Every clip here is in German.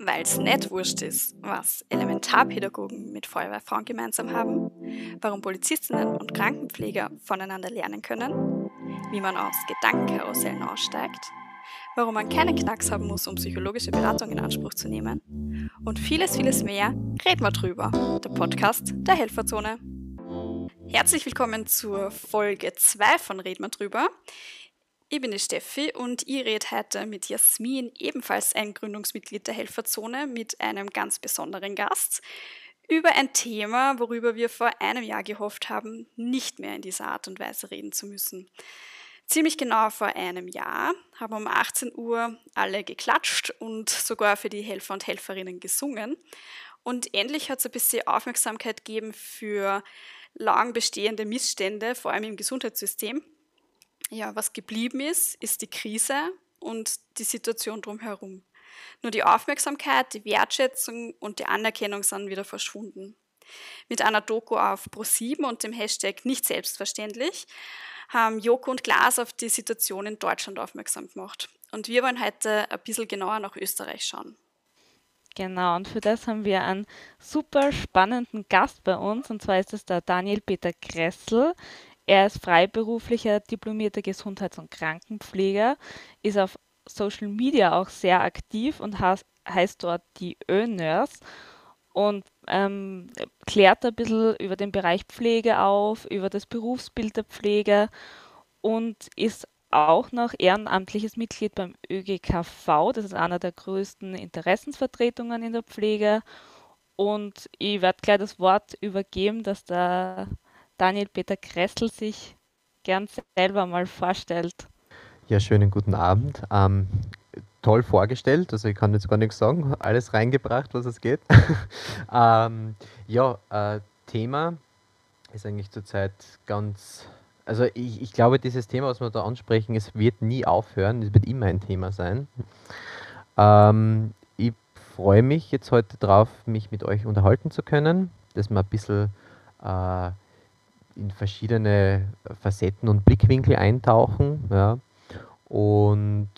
weil es nicht wurscht ist, was Elementarpädagogen mit Feuerwehrfrauen gemeinsam haben, warum Polizistinnen und Krankenpfleger voneinander lernen können, wie man aus Gedankenkarussellen aussteigt, warum man keinen Knacks haben muss, um psychologische Beratung in Anspruch zu nehmen und vieles, vieles mehr, reden wir drüber. Der Podcast der Helferzone. Herzlich willkommen zur Folge 2 von Reden wir drüber. Ich bin die Steffi und ich rede heute mit Jasmin, ebenfalls ein Gründungsmitglied der Helferzone, mit einem ganz besonderen Gast, über ein Thema, worüber wir vor einem Jahr gehofft haben, nicht mehr in dieser Art und Weise reden zu müssen. Ziemlich genau vor einem Jahr haben um 18 Uhr alle geklatscht und sogar für die Helfer und Helferinnen gesungen. Und endlich hat es ein bisschen Aufmerksamkeit gegeben für lang bestehende Missstände, vor allem im Gesundheitssystem ja, was geblieben ist, ist die Krise und die Situation drumherum. Nur die Aufmerksamkeit, die Wertschätzung und die Anerkennung sind wieder verschwunden. Mit einer Doku auf Pro7 und dem Hashtag nicht selbstverständlich haben Joko und Glas auf die Situation in Deutschland aufmerksam gemacht. Und wir wollen heute ein bisschen genauer nach Österreich schauen. Genau, und für das haben wir einen super spannenden Gast bei uns, und zwar ist es der Daniel Peter Kressel. Er ist freiberuflicher diplomierter Gesundheits- und Krankenpfleger, ist auf Social Media auch sehr aktiv und heißt, dort die Ö-Nurse und ähm, klärt ein bisschen über den Bereich Pflege auf, über das Berufsbild der Pflege und ist auch noch ehrenamtliches Mitglied beim ÖGKV. Das ist einer der größten Interessensvertretungen in der Pflege. Und ich werde gleich das Wort übergeben, dass der Daniel Peter Kressel sich gern selber mal vorstellt. Ja, schönen guten Abend. Ähm, toll vorgestellt, also ich kann jetzt gar nichts sagen, alles reingebracht, was es geht. ähm, ja, äh, Thema ist eigentlich zurzeit ganz, also ich, ich glaube, dieses Thema, was wir da ansprechen, es wird nie aufhören, es wird immer ein Thema sein. Ähm, ich freue mich jetzt heute drauf, mich mit euch unterhalten zu können, dass wir ein bisschen äh, in verschiedene Facetten und Blickwinkel eintauchen. Ja. Und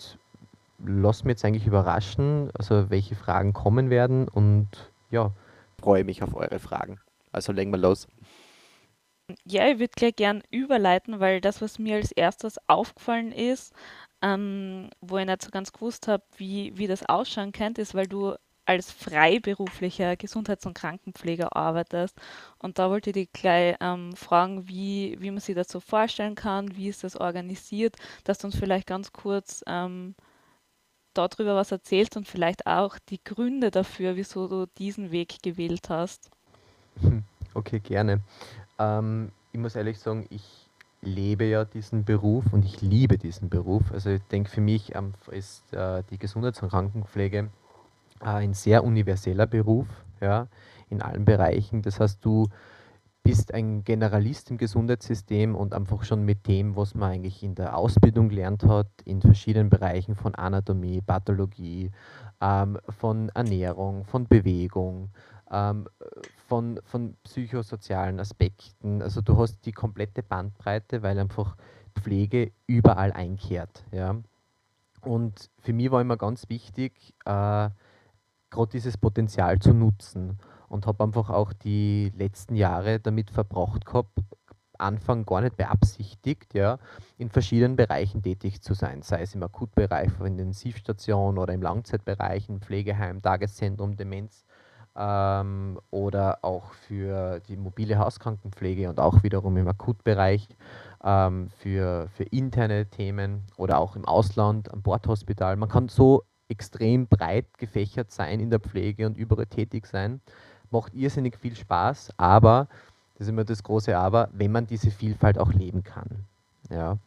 lass mich jetzt eigentlich überraschen, also welche Fragen kommen werden und ja, freue mich auf eure Fragen. Also legen wir los. Ja, ich würde gleich gern überleiten, weil das, was mir als erstes aufgefallen ist, ähm, wo ich nicht so ganz gewusst habe, wie, wie das ausschauen könnte, ist, weil du als freiberuflicher Gesundheits- und Krankenpfleger arbeitest. Und da wollte ich dich gleich ähm, fragen, wie, wie man sich das so vorstellen kann, wie ist das organisiert, dass du uns vielleicht ganz kurz ähm, darüber was erzählst und vielleicht auch die Gründe dafür, wieso du diesen Weg gewählt hast. Okay, gerne. Ähm, ich muss ehrlich sagen, ich lebe ja diesen Beruf und ich liebe diesen Beruf. Also ich denke, für mich ähm, ist äh, die Gesundheits- und Krankenpflege ein sehr universeller Beruf, ja, in allen Bereichen. Das heißt, du bist ein Generalist im Gesundheitssystem und einfach schon mit dem, was man eigentlich in der Ausbildung gelernt hat, in verschiedenen Bereichen von Anatomie, Pathologie, ähm, von Ernährung, von Bewegung, ähm, von, von psychosozialen Aspekten. Also du hast die komplette Bandbreite, weil einfach Pflege überall einkehrt. Ja. Und für mich war immer ganz wichtig, äh, gerade dieses Potenzial zu nutzen und habe einfach auch die letzten Jahre damit verbracht gehabt, Anfang gar nicht beabsichtigt, ja, in verschiedenen Bereichen tätig zu sein, sei es im Akutbereich, in der Intensivstation oder im Langzeitbereich, im Pflegeheim, Tageszentrum, Demenz ähm, oder auch für die mobile Hauskrankenpflege und auch wiederum im Akutbereich ähm, für, für interne Themen oder auch im Ausland, am Bordhospital. Man kann so extrem breit gefächert sein in der Pflege und überall tätig sein. Macht irrsinnig viel Spaß, aber, das ist immer das große Aber, wenn man diese Vielfalt auch leben kann. Ja.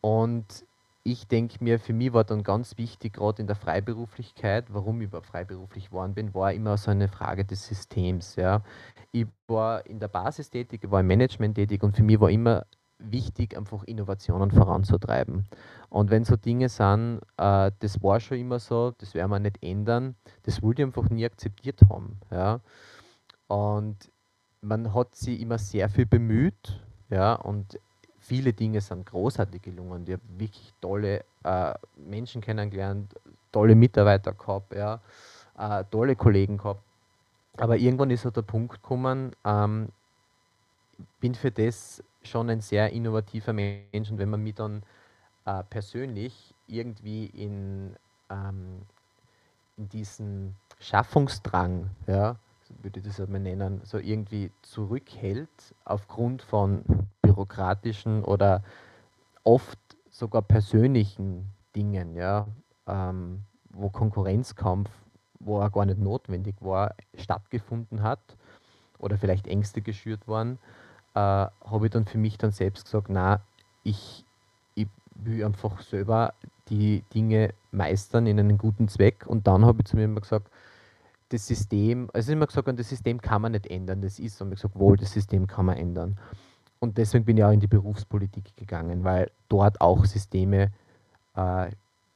Und ich denke mir, für mich war dann ganz wichtig, gerade in der Freiberuflichkeit, warum ich überhaupt freiberuflich geworden bin, war immer so eine Frage des Systems. Ja. Ich war in der Basis tätig, ich war im Management tätig und für mich war immer wichtig, einfach Innovationen voranzutreiben. Und wenn so Dinge sind, äh, das war schon immer so, das werden wir nicht ändern, das wollte ich einfach nie akzeptiert haben. Ja. Und man hat sich immer sehr viel bemüht, ja, und viele Dinge sind großartig gelungen. Ich habe wirklich tolle äh, Menschen kennengelernt, tolle Mitarbeiter gehabt, ja. äh, tolle Kollegen gehabt. Aber irgendwann ist so der Punkt gekommen, ähm, bin für das schon ein sehr innovativer Mensch und wenn man mich dann äh, persönlich irgendwie in, ähm, in diesen Schaffungsdrang, ja, würde ich das einmal nennen, so irgendwie zurückhält aufgrund von bürokratischen oder oft sogar persönlichen Dingen, ja, ähm, wo Konkurrenzkampf, wo er gar nicht notwendig war, stattgefunden hat oder vielleicht Ängste geschürt waren, äh, habe ich dann für mich dann selbst gesagt, na, ich will einfach selber die Dinge meistern in einen guten Zweck. Und dann habe ich zu mir immer gesagt, das System, also immer gesagt, das System kann man nicht ändern, das ist, und ich gesagt, wohl, das System kann man ändern. Und deswegen bin ich auch in die Berufspolitik gegangen, weil dort auch Systeme äh,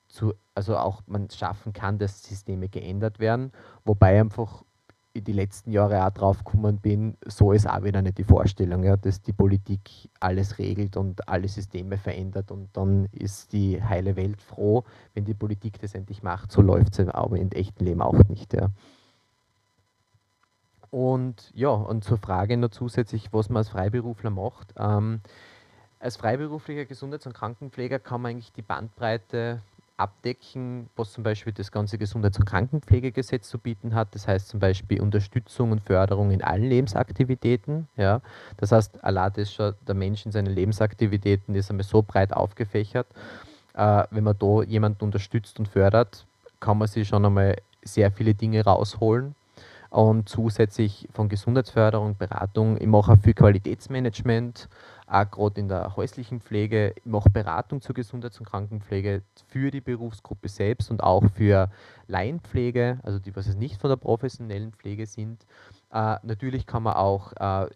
zu, also auch man schaffen kann, dass Systeme geändert werden, wobei einfach die letzten Jahre auch drauf gekommen bin, so ist auch wieder nicht die Vorstellung, ja, dass die Politik alles regelt und alle Systeme verändert und dann ist die heile Welt froh, wenn die Politik das endlich macht. So läuft es aber im echten Leben auch nicht. Ja. Und ja, und zur Frage noch zusätzlich, was man als Freiberufler macht. Ähm, als freiberuflicher Gesundheits- und Krankenpfleger kann man eigentlich die Bandbreite abdecken, was zum Beispiel das ganze Gesundheits- und Krankenpflegegesetz zu bieten hat. Das heißt zum Beispiel Unterstützung und Förderung in allen Lebensaktivitäten. Ja. Das heißt, allein das schon der Mensch in seinen Lebensaktivitäten ist einmal so breit aufgefächert. Äh, wenn man da jemanden unterstützt und fördert, kann man sich schon einmal sehr viele Dinge rausholen. Und zusätzlich von Gesundheitsförderung, Beratung, ich mache auch viel Qualitätsmanagement, auch gerade in der häuslichen Pflege. Ich mache Beratung zur Gesundheits- und Krankenpflege für die Berufsgruppe selbst und auch für Laienpflege, also die, was es nicht von der professionellen Pflege sind. Äh, natürlich kann man auch äh,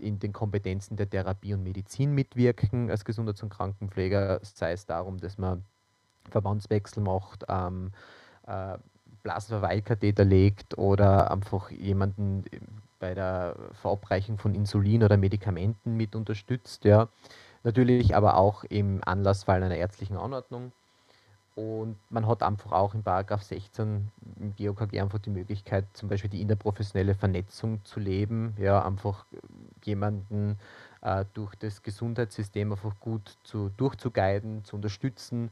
in den Kompetenzen der Therapie und Medizin mitwirken als Gesundheits- und Krankenpfleger, sei es darum, dass man Verbandswechsel macht, ähm, äh, Blasenverweilkatheter legt oder einfach jemanden bei der Verabreichung von Insulin oder Medikamenten mit unterstützt. Ja. Natürlich aber auch im Anlassfall einer ärztlichen Anordnung. Und man hat einfach auch im Paragraph 16 im GOKG einfach die Möglichkeit, zum Beispiel die interprofessionelle Vernetzung zu leben, ja, einfach jemanden äh, durch das Gesundheitssystem einfach gut zu, durchzuguiden, zu unterstützen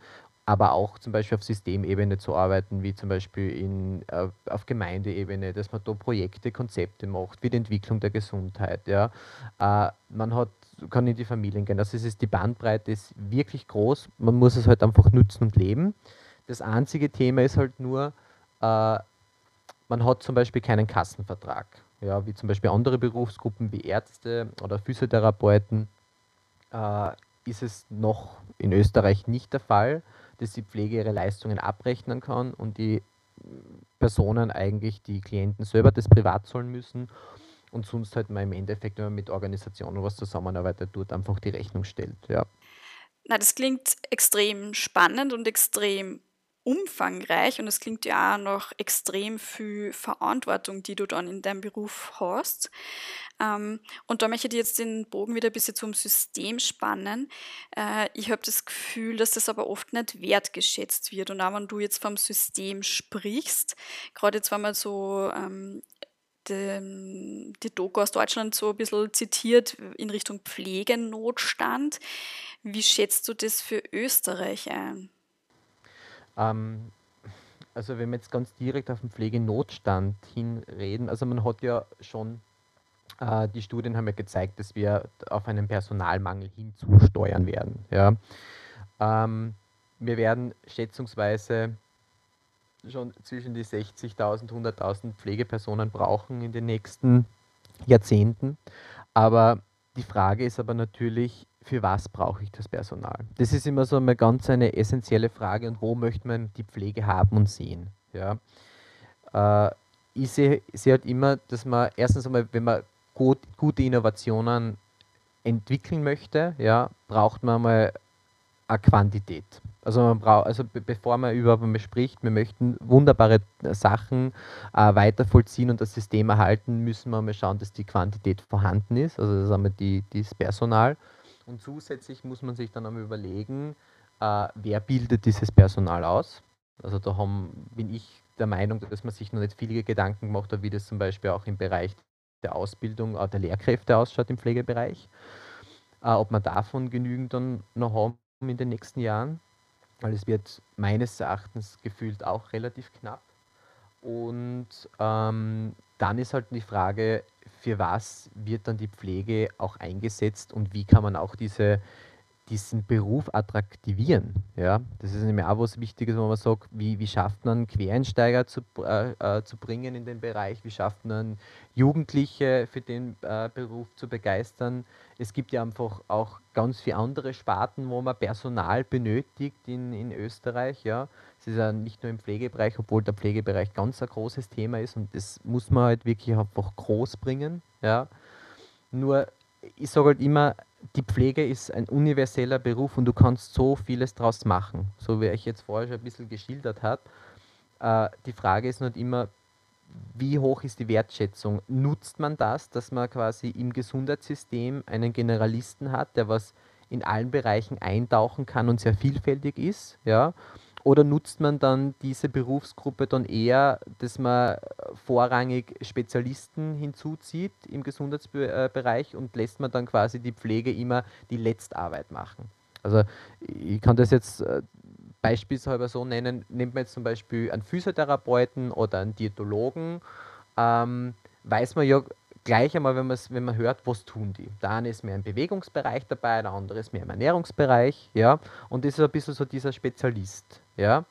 aber auch zum Beispiel auf Systemebene zu arbeiten, wie zum Beispiel in, äh, auf Gemeindeebene, dass man da Projekte, Konzepte macht, wie die Entwicklung der Gesundheit. Ja. Äh, man hat, kann in die Familien gehen. Also es ist, die Bandbreite ist wirklich groß, man muss es halt einfach nutzen und leben. Das einzige Thema ist halt nur, äh, man hat zum Beispiel keinen Kassenvertrag, ja, wie zum Beispiel andere Berufsgruppen wie Ärzte oder Physiotherapeuten, äh, ist es noch in Österreich nicht der Fall dass die Pflege ihre Leistungen abrechnen kann und die Personen eigentlich, die Klienten selber das privat zahlen müssen und sonst halt mal im Endeffekt, wenn man mit Organisationen was zusammenarbeitet, dort einfach die Rechnung stellt. Ja. Na, das klingt extrem spannend und extrem umfangreich und es klingt ja auch noch extrem viel Verantwortung, die du dann in deinem Beruf hast. Ähm, und da möchte ich jetzt den Bogen wieder ein bisschen zum System spannen. Äh, ich habe das Gefühl, dass das aber oft nicht wertgeschätzt wird. Und auch wenn du jetzt vom System sprichst, gerade jetzt, wenn man so ähm, die, die Doku aus Deutschland so ein bisschen zitiert in Richtung Pflegenotstand, wie schätzt du das für Österreich ein? Ähm, also wenn wir jetzt ganz direkt auf den Pflegenotstand hinreden, also man hat ja schon, äh, die Studien haben ja gezeigt, dass wir auf einen Personalmangel hinzusteuern werden. Ja. Ähm, wir werden schätzungsweise schon zwischen die 60.000, 100.000 Pflegepersonen brauchen in den nächsten Jahrzehnten. Aber die Frage ist aber natürlich, für was brauche ich das Personal? Das ist immer so eine ganz eine essentielle Frage und wo möchte man die Pflege haben und sehen? Ja. Äh, ich sehe, sehe halt immer, dass man erstens einmal, wenn man gut, gute Innovationen entwickeln möchte, ja, braucht man mal eine Quantität. Also man braucht, also be bevor man überhaupt mal spricht, wir möchten wunderbare Sachen äh, weiter vollziehen und das System erhalten, müssen wir mal schauen, dass die Quantität vorhanden ist. Also das ist einmal die, das Personal. Und zusätzlich muss man sich dann einmal überlegen, äh, wer bildet dieses Personal aus. Also da haben, bin ich der Meinung, dass man sich noch nicht viele Gedanken gemacht hat, wie das zum Beispiel auch im Bereich der Ausbildung äh, der Lehrkräfte ausschaut im Pflegebereich. Äh, ob man davon genügend dann noch haben in den nächsten Jahren, weil es wird meines Erachtens gefühlt auch relativ knapp. Und ähm, dann ist halt die Frage, für was wird dann die Pflege auch eingesetzt und wie kann man auch diese diesen Beruf attraktivieren. Ja? Das ist nämlich auch was Wichtiges, wo man sagt, wie, wie schafft man Quereinsteiger zu, äh, äh, zu bringen in den Bereich, wie schafft man Jugendliche für den äh, Beruf zu begeistern. Es gibt ja einfach auch ganz viele andere Sparten, wo man Personal benötigt in, in Österreich. Ja? Es ist ja nicht nur im Pflegebereich, obwohl der Pflegebereich ganz ein großes Thema ist und das muss man halt wirklich einfach groß bringen. Ja? Nur ich sage halt immer, die Pflege ist ein universeller Beruf und du kannst so vieles draus machen, so wie ich jetzt vorher schon ein bisschen geschildert habe. Äh, die Frage ist nicht immer, wie hoch ist die Wertschätzung? Nutzt man das, dass man quasi im Gesundheitssystem einen Generalisten hat, der was in allen Bereichen eintauchen kann und sehr vielfältig ist, ja? Oder nutzt man dann diese Berufsgruppe dann eher, dass man vorrangig Spezialisten hinzuzieht im Gesundheitsbereich und lässt man dann quasi die Pflege immer die Letztarbeit machen? Also ich kann das jetzt äh, beispielsweise so nennen, nimmt man jetzt zum Beispiel einen Physiotherapeuten oder einen Diätologen, ähm, weiß man ja gleich einmal, wenn, wenn man hört, was tun die. Der eine ist mehr im Bewegungsbereich dabei, der andere ist mehr im Ernährungsbereich, ja, und das ist ein bisschen so dieser Spezialist, ja.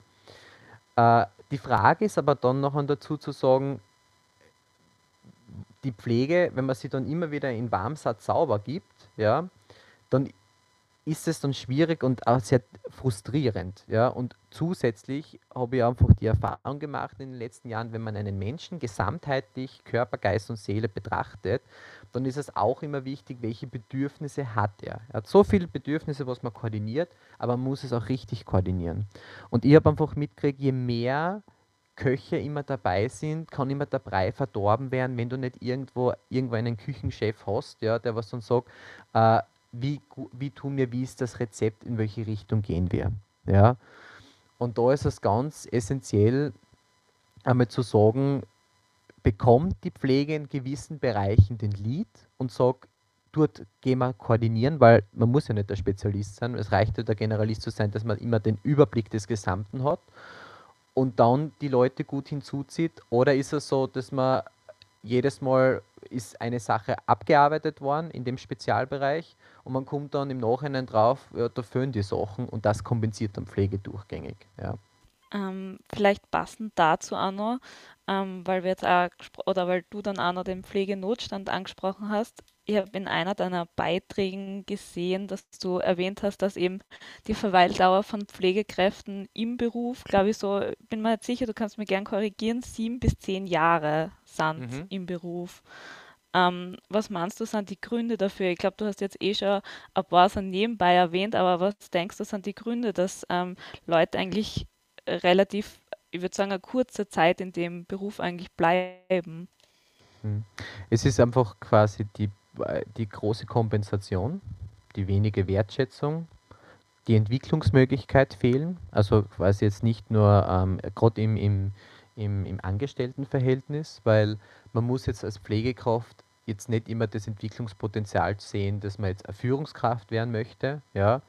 Äh, die Frage ist aber dann noch dazu zu sagen, die Pflege, wenn man sie dann immer wieder in Warmsatz sauber gibt, ja, dann ist es dann schwierig und auch sehr frustrierend. Ja? Und zusätzlich habe ich einfach die Erfahrung gemacht in den letzten Jahren, wenn man einen Menschen gesamtheitlich Körper, Geist und Seele betrachtet, dann ist es auch immer wichtig, welche Bedürfnisse hat er. Er hat so viele Bedürfnisse, was man koordiniert, aber man muss es auch richtig koordinieren. Und ich habe einfach mitgekriegt, je mehr Köche immer dabei sind, kann immer der Brei verdorben werden, wenn du nicht irgendwo irgendwo einen Küchenchef hast, ja, der was dann sagt, äh, wie, wie tun wir, wie ist das Rezept, in welche Richtung gehen wir. Ja? Und da ist es ganz essentiell, einmal zu sagen, bekommt die Pflege in gewissen Bereichen den Lead und sagt, dort gehen wir koordinieren, weil man muss ja nicht der Spezialist sein, es reicht ja der Generalist zu sein, dass man immer den Überblick des Gesamten hat und dann die Leute gut hinzuzieht. Oder ist es so, dass man jedes Mal ist eine Sache abgearbeitet worden in dem Spezialbereich und man kommt dann im Nachhinein drauf, ja, da fehlen die Sachen und das kompensiert dann Pflege durchgängig. Ja. Ähm, vielleicht passend dazu auch noch, ähm, weil wir jetzt auch oder weil du dann auch noch den Pflegenotstand angesprochen hast. Ich habe in einer deiner Beiträgen gesehen, dass du erwähnt hast, dass eben die Verweildauer von Pflegekräften im Beruf, glaube ich, so, bin mir nicht sicher, du kannst mir gern korrigieren, sieben bis zehn Jahre sind mhm. im Beruf. Ähm, was meinst du, sind die Gründe dafür? Ich glaube, du hast jetzt eh schon ein paar so nebenbei erwähnt, aber was denkst du, sind die Gründe, dass ähm, Leute eigentlich relativ, ich würde sagen, eine kurze Zeit in dem Beruf eigentlich bleiben? Hm. Es ist einfach quasi die, die große Kompensation, die wenige Wertschätzung, die Entwicklungsmöglichkeit fehlen. Also quasi jetzt nicht nur ähm, gerade im, im, im, im Angestelltenverhältnis, weil man muss jetzt als Pflegekraft jetzt nicht immer das Entwicklungspotenzial sehen, dass man jetzt eine Führungskraft werden möchte, ja, äh,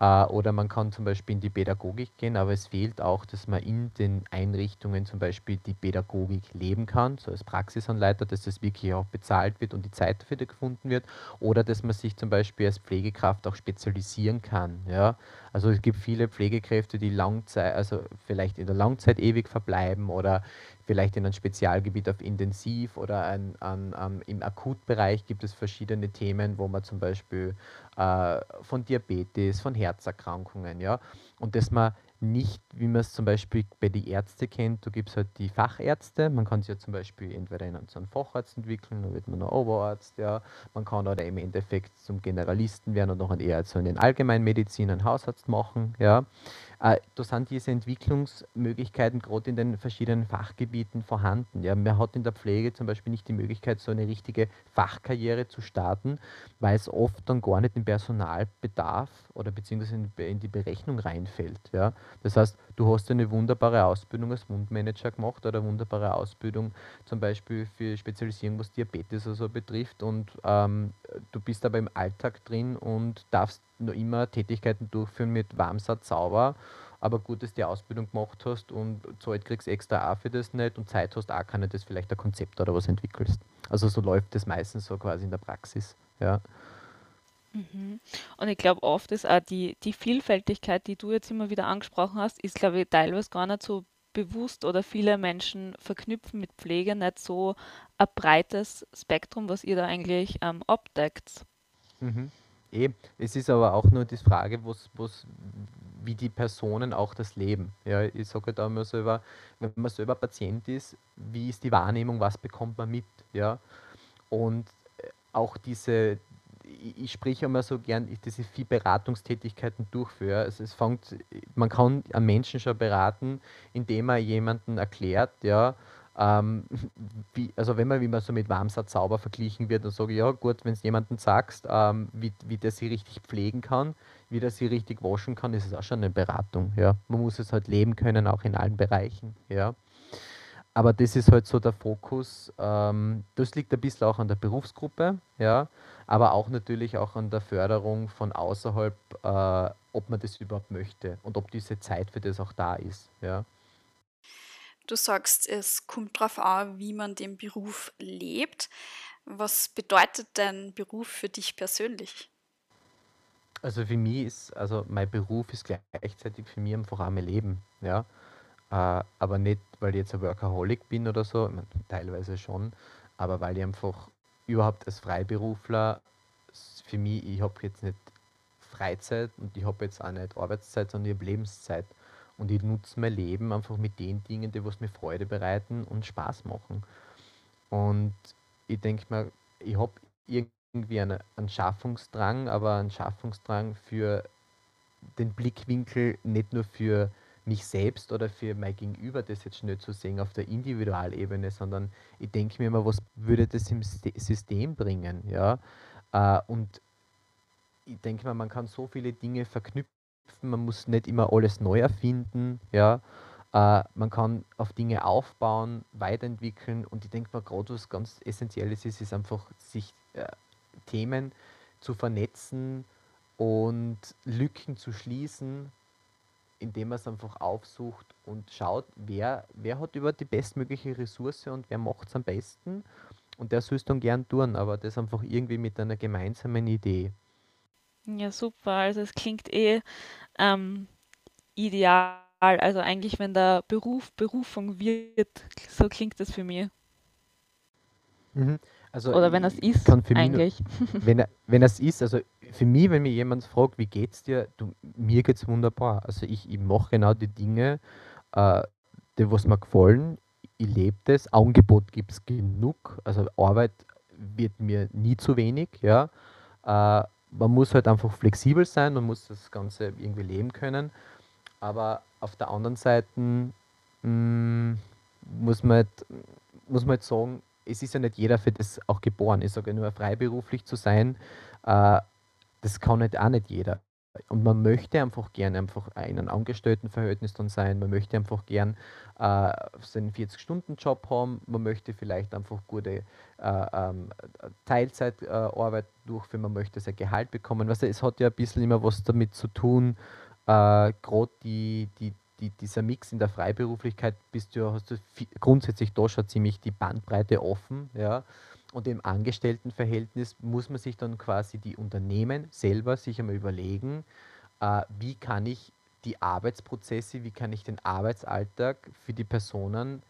oder man kann zum Beispiel in die Pädagogik gehen, aber es fehlt auch, dass man in den Einrichtungen zum Beispiel die Pädagogik leben kann, so als Praxisanleiter, dass das wirklich auch bezahlt wird und die Zeit dafür gefunden wird. Oder dass man sich zum Beispiel als Pflegekraft auch spezialisieren kann. Ja? Also es gibt viele Pflegekräfte, die Langzeit, also vielleicht in der Langzeit ewig verbleiben oder vielleicht in einem Spezialgebiet auf Intensiv oder ein, an, an, im Akutbereich gibt es verschiedene Themen, wo man zum Beispiel äh, von Diabetes, von Herzerkrankungen, ja, und dass man nicht, wie man es zum Beispiel bei den Ärzten kennt, da gibt es halt die Fachärzte, man kann sich ja zum Beispiel entweder in einen, einen Facharzt entwickeln, dann wird man ein Oberarzt, ja, man kann oder im Endeffekt zum Generalisten werden und noch eher so einen Allgemeinmedizin, einen Hausarzt machen, ja. Äh, da sind diese Entwicklungsmöglichkeiten gerade in den verschiedenen Fachgebieten vorhanden. Ja. Man hat in der Pflege zum Beispiel nicht die Möglichkeit, so eine richtige Fachkarriere zu starten, weil es oft dann gar nicht im Personalbedarf oder beziehungsweise in, in die Berechnung reinfällt. Ja. Das heißt, Du hast eine wunderbare Ausbildung als Wundmanager gemacht oder eine wunderbare Ausbildung zum Beispiel für Spezialisierung, was Diabetes oder so betrifft und ähm, du bist aber im Alltag drin und darfst noch immer Tätigkeiten durchführen mit Warmsatz sauber aber gut, dass du die Ausbildung gemacht hast und Zeit kriegst extra auch für das nicht und Zeit hast auch keine, das vielleicht ein Konzept oder was entwickelst. Also so läuft das meistens so quasi in der Praxis. Ja. Mhm. Und ich glaube, oft ist auch die, die Vielfältigkeit, die du jetzt immer wieder angesprochen hast, ist, glaube ich, teilweise gar nicht so bewusst oder viele Menschen verknüpfen mit Pflege nicht so ein breites Spektrum, was ihr da eigentlich ähm, abdeckt. Mhm. Eh, es ist aber auch nur die Frage, was, was, wie die Personen auch das leben. Ja, ich sage da immer selber, wenn man selber Patient ist, wie ist die Wahrnehmung, was bekommt man mit? Ja? Und äh, auch diese, ich spreche immer so gern, ich diese vier Beratungstätigkeiten durchführe. Also es fängt, man kann einen Menschen schon beraten, indem er jemanden erklärt, ja, ähm, wie, also wenn man, wie man so mit Warmsatz sauber verglichen wird, dann sage ich, ja gut, wenn es jemandem sagst, ähm, wie, wie der sie richtig pflegen kann, wie der sie richtig waschen kann, ist es auch schon eine Beratung. Ja. Man muss es halt leben können, auch in allen Bereichen. Ja. Aber das ist halt so der Fokus. Ähm, das liegt ein bisschen auch an der Berufsgruppe, ja, aber auch natürlich auch an der Förderung von außerhalb, äh, ob man das überhaupt möchte und ob diese Zeit für das auch da ist. Ja. Du sagst, es kommt darauf an, wie man den Beruf lebt. Was bedeutet dein Beruf für dich persönlich? Also für mich ist, also mein Beruf ist gleichzeitig für mich einfach auch mein Leben, ja. Äh, aber nicht, weil ich jetzt ein Workaholic bin oder so, ich mein, teilweise schon, aber weil ich einfach überhaupt als Freiberufler, für mich, ich habe jetzt nicht Freizeit und ich habe jetzt auch nicht Arbeitszeit, sondern ich habe Lebenszeit. Und ich nutze mein Leben einfach mit den Dingen, die was mir Freude bereiten und Spaß machen. Und ich denke mal, ich habe irgendwie eine, einen Schaffungsdrang, aber einen Schaffungsdrang für den Blickwinkel nicht nur für mich selbst oder für mein Gegenüber, das jetzt nicht zu sehen auf der Individualebene, sondern ich denke mir immer, was würde das im System bringen, ja? Äh, und ich denke mal, man kann so viele Dinge verknüpfen man muss nicht immer alles neu erfinden, ja. Äh, man kann auf Dinge aufbauen, weiterentwickeln und ich denke mal, gerade was ganz Essentielles ist, ist einfach, sich äh, Themen zu vernetzen und Lücken zu schließen, indem man es einfach aufsucht und schaut, wer, wer hat über die bestmögliche Ressource und wer macht es am besten. Und der soll es dann gern tun, aber das einfach irgendwie mit einer gemeinsamen Idee. Ja, super. Also es klingt eh ähm, ideal. Also eigentlich, wenn der Beruf Berufung wird, so klingt das für mich. Mhm. Also Oder wenn das ist, mich nur, eigentlich. wenn wenn es ist, also für mich, wenn mir jemand fragt, wie geht's dir, du, mir geht's wunderbar. Also ich, ich mache genau die Dinge, äh, die was mir gefallen. Ich lebe das. Angebot gibt es genug. Also Arbeit wird mir nie zu wenig, ja. Äh, man muss halt einfach flexibel sein, man muss das Ganze irgendwie leben können. Aber auf der anderen Seite mh, mm, muss, man halt, muss man halt sagen, es ist ja nicht jeder für das auch geboren. Ich sage nur, freiberuflich zu sein, äh, das kann nicht auch nicht jeder. Und man möchte einfach gerne einfach in einem Angestelltenverhältnis dann sein. Man möchte einfach gern äh, seinen 40-Stunden-Job haben. Man möchte vielleicht einfach gute äh, ähm, Teilzeitarbeit äh, durchführen. Man möchte sein Gehalt bekommen. Weißt du, es hat ja ein bisschen immer was damit zu tun, äh, gerade die, die, die, dieser Mix in der Freiberuflichkeit bist du, hast du grundsätzlich da schon ziemlich die Bandbreite offen. Ja? Und im Angestelltenverhältnis muss man sich dann quasi die Unternehmen selber sich einmal überlegen, äh, wie kann ich die Arbeitsprozesse, wie kann ich den Arbeitsalltag für die Personen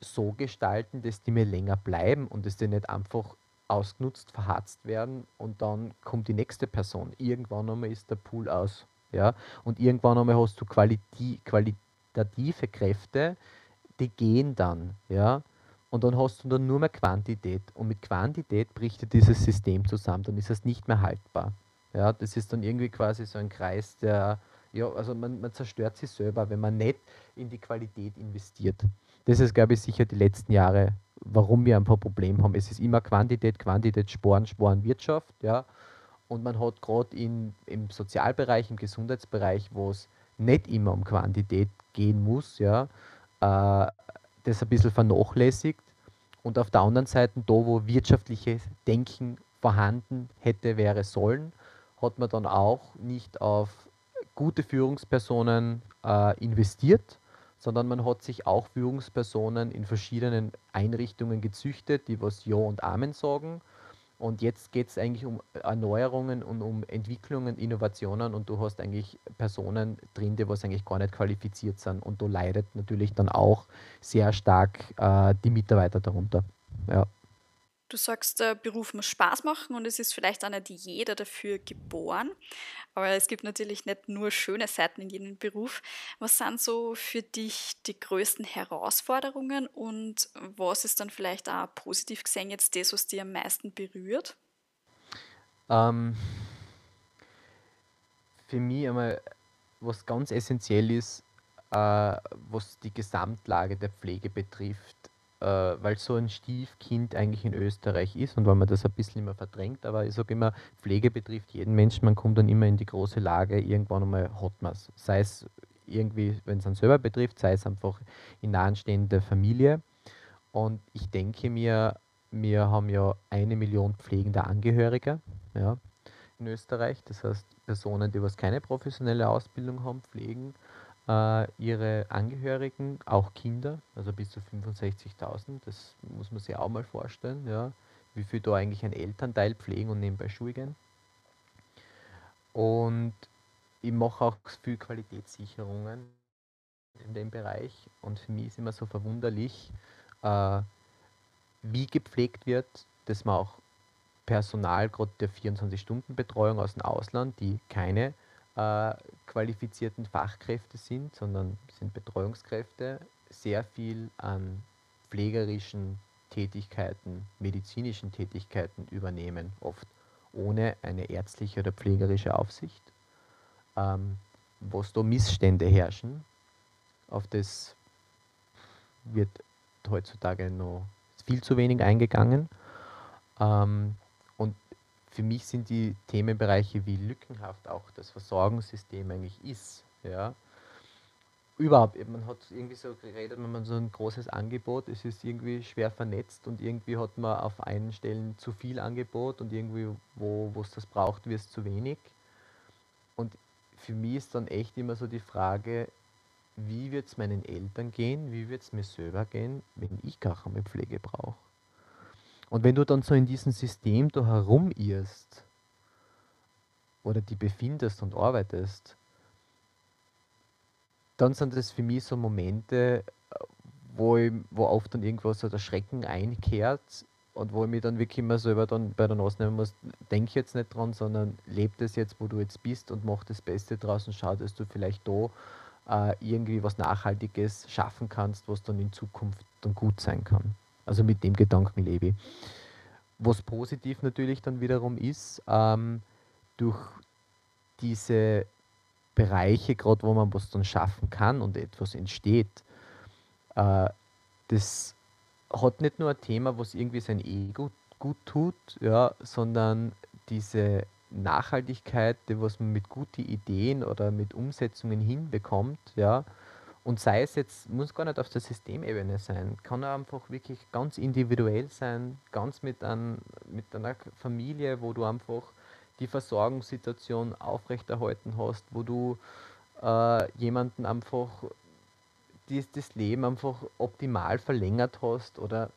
so gestalten, dass die mir länger bleiben und dass die nicht einfach ausgenutzt, verhatzt werden und dann kommt die nächste Person. Irgendwann einmal ist der Pool aus. Ja? Und irgendwann einmal hast du qualiti qualitative Kräfte, die gehen dann. Ja? Und dann hast du dann nur mehr Quantität. Und mit Quantität bricht dir dieses System zusammen. Dann ist es nicht mehr haltbar. Ja, das ist dann irgendwie quasi so ein Kreis, der, ja, also man, man zerstört sich selber, wenn man nicht in die Qualität investiert. Das ist, glaube ich, sicher die letzten Jahre, warum wir ein paar Probleme haben. Es ist immer Quantität, Quantität, Sporen, Sporen, Wirtschaft, ja. Und man hat gerade im Sozialbereich, im Gesundheitsbereich, wo es nicht immer um Quantität gehen muss, ja, äh, das ein bisschen vernachlässigt und auf der anderen Seite, da wo wirtschaftliches Denken vorhanden hätte, wäre sollen, hat man dann auch nicht auf gute Führungspersonen äh, investiert, sondern man hat sich auch Führungspersonen in verschiedenen Einrichtungen gezüchtet, die was Ja und Amen sagen. Und jetzt geht es eigentlich um Erneuerungen und um Entwicklungen, Innovationen und du hast eigentlich Personen drin, die was eigentlich gar nicht qualifiziert sind und da leidet natürlich dann auch sehr stark äh, die Mitarbeiter darunter. Ja. Du sagst, der Beruf muss Spaß machen und es ist vielleicht auch nicht jeder dafür geboren. Aber es gibt natürlich nicht nur schöne Seiten in jedem Beruf. Was sind so für dich die größten Herausforderungen und was ist dann vielleicht auch positiv gesehen jetzt das, was dir am meisten berührt? Ähm, für mich einmal, was ganz essentiell ist, äh, was die Gesamtlage der Pflege betrifft, äh, weil so ein Stiefkind eigentlich in Österreich ist und weil man das ein bisschen immer verdrängt, aber ich sage immer, Pflege betrifft jeden Menschen, man kommt dann immer in die große Lage, irgendwann einmal hat man es. Sei es irgendwie, wenn es einen selber betrifft, sei es einfach in nahenstehender Familie. Und ich denke mir, wir haben ja eine Million pflegende Angehörige ja, in Österreich. Das heißt, Personen, die was keine professionelle Ausbildung haben, pflegen äh, ihre Angehörigen, auch Kinder, also bis zu 65.000, das muss man sich auch mal vorstellen, ja, wie viel da eigentlich ein Elternteil pflegen und nebenbei Schule gehen. Und ich mache auch viel Qualitätssicherungen in dem Bereich und für mich ist immer so verwunderlich, äh, wie gepflegt wird, dass man auch Personal, gerade der 24-Stunden-Betreuung aus dem Ausland, die keine äh, qualifizierten Fachkräfte sind, sondern sind Betreuungskräfte, sehr viel an pflegerischen Tätigkeiten, medizinischen Tätigkeiten übernehmen, oft ohne eine ärztliche oder pflegerische Aufsicht. Ähm, was da Missstände herrschen, auf das wird heutzutage noch viel zu wenig eingegangen. Ähm, für mich sind die Themenbereiche, wie lückenhaft auch das Versorgungssystem eigentlich ist. Ja. Überhaupt, man hat irgendwie so geredet, wenn man so ein großes Angebot, es ist irgendwie schwer vernetzt und irgendwie hat man auf einen Stellen zu viel Angebot und irgendwie, wo es das braucht, wird es zu wenig. Und für mich ist dann echt immer so die Frage, wie wird es meinen Eltern gehen, wie wird es mir selber gehen, wenn ich gar keine Pflege brauche. Und wenn du dann so in diesem System da herumirrst oder die befindest und arbeitest, dann sind das für mich so Momente, wo, ich, wo oft dann irgendwas so der Schrecken einkehrt und wo ich mich dann wirklich immer selber dann bei der Nase nehmen muss, denk jetzt nicht dran, sondern lebe das jetzt, wo du jetzt bist und mach das Beste draus und schau, dass du vielleicht da äh, irgendwie was Nachhaltiges schaffen kannst, was dann in Zukunft dann gut sein kann. Also mit dem Gedanken lebe ich. Was positiv natürlich dann wiederum ist, ähm, durch diese Bereiche, gerade wo man was dann schaffen kann und etwas entsteht, äh, das hat nicht nur ein Thema, was irgendwie sein Ego gut tut, ja, sondern diese Nachhaltigkeit, die was man mit guten Ideen oder mit Umsetzungen hinbekommt, ja, und sei es jetzt, muss gar nicht auf der Systemebene sein, kann auch einfach wirklich ganz individuell sein, ganz mit, ein, mit einer Familie, wo du einfach die Versorgungssituation aufrechterhalten hast, wo du äh, jemanden einfach die, das Leben einfach optimal verlängert hast oder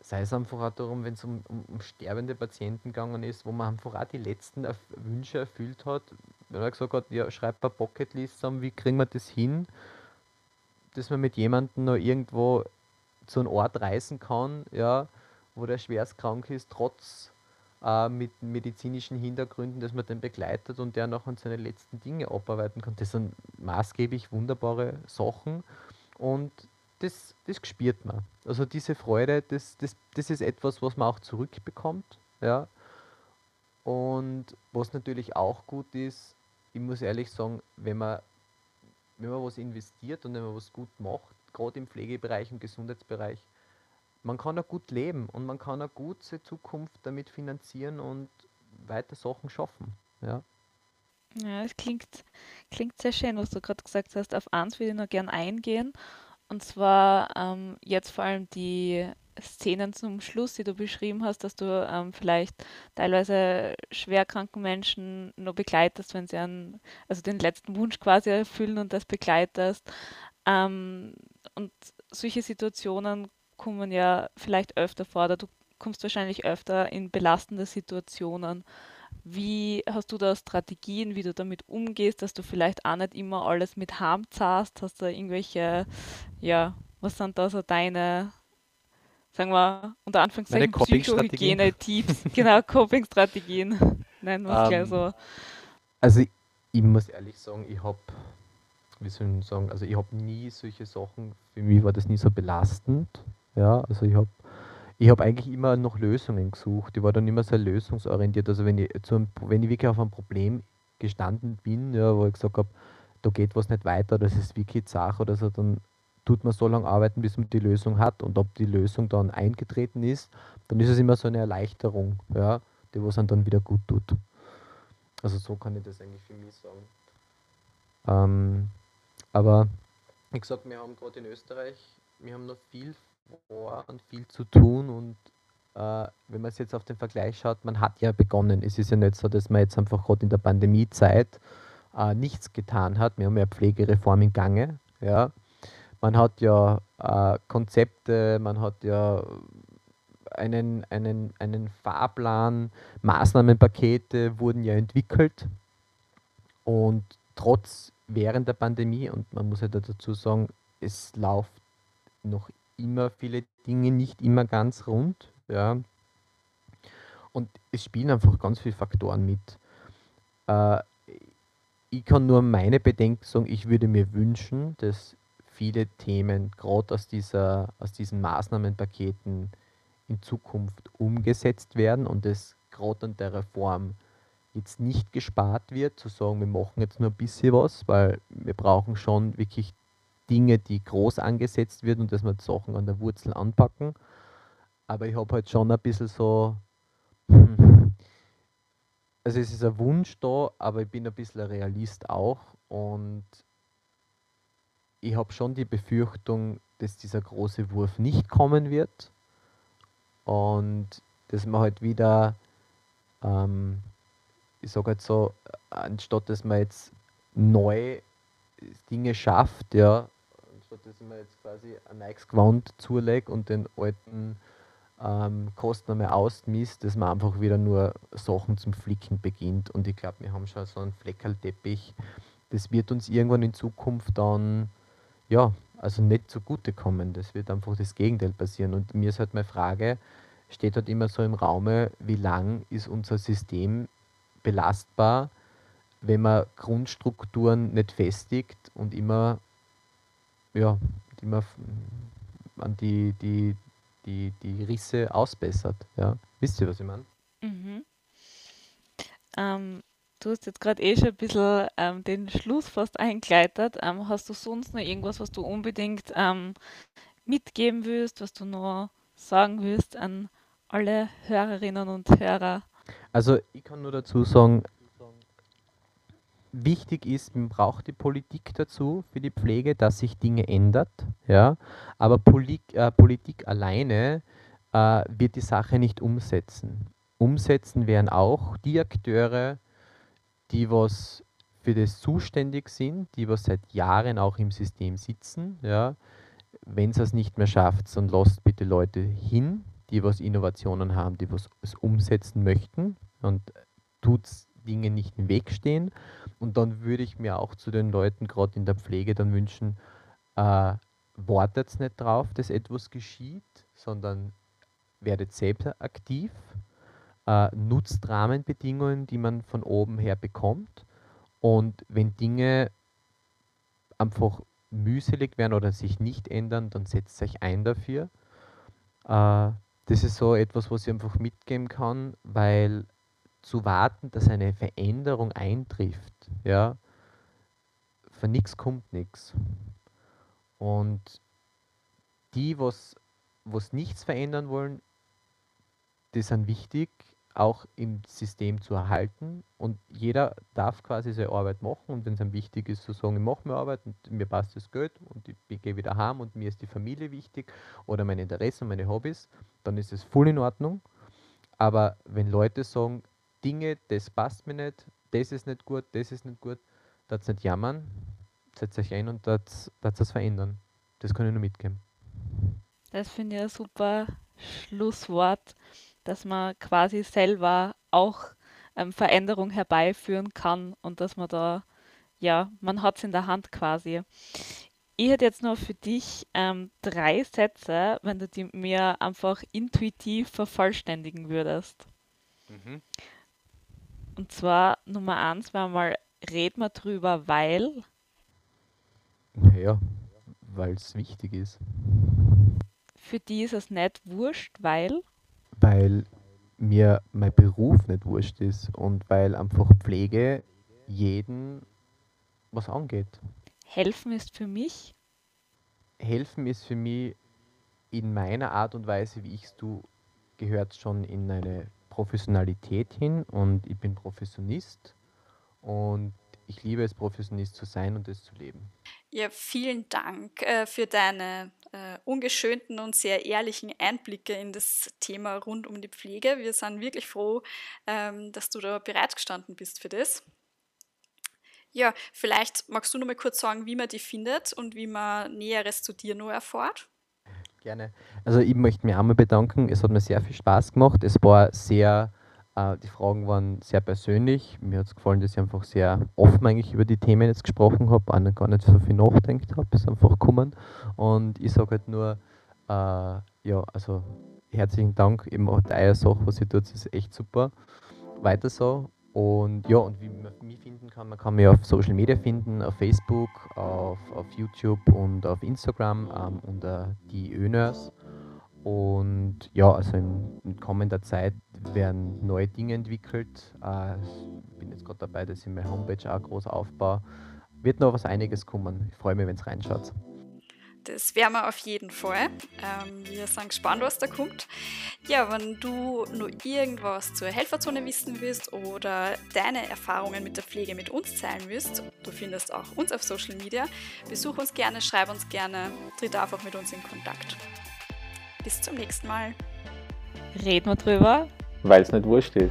sei es einfach auch darum, wenn es um, um, um, sterbende Patienten gegangen ist, wo man einfach auch die letzten Erf Wünsche erfüllt hat, wenn man gesagt hat, ja, schreib ein Bucketlist zusammen, wie kriegen wir das hin? Dass man mit jemandem noch irgendwo zu einem Ort reisen kann, ja, wo der schwerst krank ist, trotz äh, mit medizinischen Hintergründen, dass man den begleitet und der noch an seine letzten Dinge abarbeiten kann. Das sind maßgeblich wunderbare Sachen und das, das spürt man. Also diese Freude, das, das, das ist etwas, was man auch zurückbekommt. Ja. Und was natürlich auch gut ist, ich muss ehrlich sagen, wenn man wenn man was investiert und wenn man was gut macht, gerade im Pflegebereich und Gesundheitsbereich, man kann auch gut leben und man kann auch gut seine Zukunft damit finanzieren und weiter Sachen schaffen. Ja. Ja, es klingt, klingt sehr schön, was du gerade gesagt hast. Auf eins würde ich noch gern eingehen. Und zwar ähm, jetzt vor allem die Szenen zum Schluss, die du beschrieben hast, dass du ähm, vielleicht teilweise schwerkranken Menschen nur begleitest, wenn sie einen, also den letzten Wunsch quasi erfüllen und das begleitest. Ähm, und solche Situationen kommen ja vielleicht öfter vor, oder du kommst wahrscheinlich öfter in belastende Situationen. Wie hast du da Strategien, wie du damit umgehst, dass du vielleicht auch nicht immer alles mit Harm zahlst? Hast du irgendwelche, ja, was sind da so deine, sagen wir, unter Anführungszeichen. Psychohygiene-Tipps? Genau, Coping-Strategien. Nennen wir es gleich Ähm, so. also ich, ich muss ehrlich sagen, ich habe, wie soll ich sagen, also ich habe nie solche Sachen, für mich war das nie so belastend. Ja, also ich habe ich habe eigentlich immer nach Lösungen gesucht. Ich war dann immer sehr lösungsorientiert. Also wenn ich, zu einem, wenn ich wirklich auf ein Problem gestanden bin, ja, wo ich gesagt habe, da geht was nicht weiter, das ist wirklich Sache oder so, dann tut man so lange arbeiten, bis man die Lösung hat. Und ob die Lösung dann eingetreten ist, dann ist es immer so eine Erleichterung, ja, die was dann wieder gut tut. Also so kann ich das eigentlich für mich sagen. Ähm, aber wie gesagt, wir haben gerade in Österreich, wir haben noch viel vor und viel zu tun und äh, wenn man es jetzt auf den Vergleich schaut, man hat ja begonnen. Es ist ja nicht so, dass man jetzt einfach gerade in der Pandemiezeit äh, nichts getan hat. Wir haben ja Pflegereform in Gange. Ja. Man hat ja äh, Konzepte, man hat ja einen, einen, einen Fahrplan, Maßnahmenpakete wurden ja entwickelt und trotz während der Pandemie, und man muss ja dazu sagen, es läuft noch immer viele Dinge nicht immer ganz rund, ja. Und es spielen einfach ganz viele Faktoren mit. Äh, ich kann nur meine Bedenken sagen, ich würde mir wünschen, dass viele Themen gerade aus aus diesen Maßnahmenpaketen in Zukunft umgesetzt werden und es gerade an der Reform jetzt nicht gespart wird, zu sagen, wir machen jetzt nur ein bisschen was, weil wir brauchen schon wirklich Dinge, die groß angesetzt werden und dass wir Sachen an der Wurzel anpacken. Aber ich habe halt schon ein bisschen so, hm, also es ist ein Wunsch da, aber ich bin ein bisschen ein Realist auch und ich habe schon die Befürchtung, dass dieser große Wurf nicht kommen wird und dass man halt wieder, ähm, ich sage jetzt so, anstatt dass man jetzt neu Dinge schafft, ja, anstatt dass mir jetzt quasi ein neues Gewand zulege und den alten ähm, Kosten einmal ausmisst, dass man einfach wieder nur Sachen zum Flicken beginnt. Und ich glaube, wir haben schon so einen Fleckerlteppich. Das wird uns irgendwann in Zukunft dann, ja, also nicht zugutekommen. Das wird einfach das Gegenteil passieren. Und mir ist halt meine Frage, steht halt immer so im Raume, wie lang ist unser System belastbar, wenn man Grundstrukturen nicht festigt und immer, ja, immer an die, die, die, die Risse ausbessert. Ja. Wisst ihr, was ich meine? Mhm. Ähm, du hast jetzt gerade eh schon ein bisschen ähm, den Schluss fast eingeleitet. Ähm, hast du sonst noch irgendwas, was du unbedingt ähm, mitgeben willst, was du noch sagen willst an alle Hörerinnen und Hörer? Also ich kann nur dazu sagen, wichtig ist, man braucht die Politik dazu für die Pflege, dass sich Dinge ändert, ja. Aber Polik, äh, Politik alleine äh, wird die Sache nicht umsetzen. Umsetzen werden auch die Akteure, die was für das zuständig sind, die was seit Jahren auch im System sitzen, ja. Wenn es es nicht mehr schafft, dann lasst bitte Leute hin, die was Innovationen haben, die was es umsetzen möchten und tut Dinge nicht im Weg stehen. Und dann würde ich mir auch zu den Leuten, gerade in der Pflege, dann wünschen, äh, wartet nicht drauf, dass etwas geschieht, sondern werdet selbst aktiv, äh, nutzt Rahmenbedingungen, die man von oben her bekommt. Und wenn Dinge einfach mühselig werden oder sich nicht ändern, dann setzt euch ein dafür. Äh, das ist so etwas, was ich einfach mitgeben kann, weil zu warten, dass eine Veränderung eintrifft, ja, für nichts kommt nichts. Und die, was, was nichts verändern wollen, die sind wichtig, auch im System zu erhalten und jeder darf quasi seine Arbeit machen und wenn es ihm wichtig ist, zu sagen, ich mache meine Arbeit und mir passt das Geld und ich gehe wieder heim und mir ist die Familie wichtig oder meine Interessen, meine Hobbys, dann ist es voll in Ordnung. Aber wenn Leute sagen, Dinge, das passt mir nicht, das ist nicht gut, das ist nicht gut, das nicht jammern, setzt euch ein und das es verändern. Das kann ich nur mitgeben. Das finde ich ein super Schlusswort, dass man quasi selber auch ähm, Veränderung herbeiführen kann und dass man da, ja, man hat es in der Hand quasi. Ich hätte jetzt noch für dich ähm, drei Sätze, wenn du die mir einfach intuitiv vervollständigen würdest. Mhm. Und zwar Nummer eins war mal, red mal drüber, weil. Naja, weil es wichtig ist. Für die ist es nicht wurscht, weil? Weil mir mein Beruf nicht wurscht ist und weil einfach Pflege jeden was angeht. Helfen ist für mich? Helfen ist für mich in meiner Art und Weise, wie ich es tue, gehört schon in eine Professionalität hin und ich bin Professionist und ich liebe es, Professionist zu sein und es zu leben. Ja, vielen Dank äh, für deine äh, ungeschönten und sehr ehrlichen Einblicke in das Thema rund um die Pflege. Wir sind wirklich froh, ähm, dass du da bereitgestanden bist für das. Ja, vielleicht magst du noch mal kurz sagen, wie man die findet und wie man Näheres zu dir noch erfährt. Gerne. Also ich möchte mich einmal bedanken. Es hat mir sehr viel Spaß gemacht. Es war sehr die Fragen waren sehr persönlich. Mir hat es gefallen, dass ich einfach sehr offen eigentlich über die Themen jetzt gesprochen habe, auch gar nicht so viel nachdenkt habe, ist einfach gekommen. Und ich sage halt nur, äh, ja, also herzlichen Dank, eben auch deine Sache, was ihr tut, ist echt super. Weiter so. Und ja, und wie man mich finden kann, man kann mich auf Social Media finden, auf Facebook, auf, auf YouTube und auf Instagram ähm, unter die Öners. Und ja, also in, in, kommender Zeit werden neue Dinge entwickelt. Äh, ich bin jetzt gerade dabei, dass ich meine Homepage auch groß aufbaue. Wird noch was einiges kommen. Ich freue mich, wenn es reinschaut. Das werden wir auf jeden Fall. Ähm, wir sind gespannt, was da kommt. Ja, wenn du nur irgendwas zur Helferzone wissen willst oder deine Erfahrungen mit der Pflege mit uns teilen willst, du findest auch uns auf Social Media. Besuch uns gerne, schreib uns gerne, tritt einfach mit uns in Kontakt. Bis zum nächsten Mal. Reden wir drüber. Weil es nicht wurscht ist.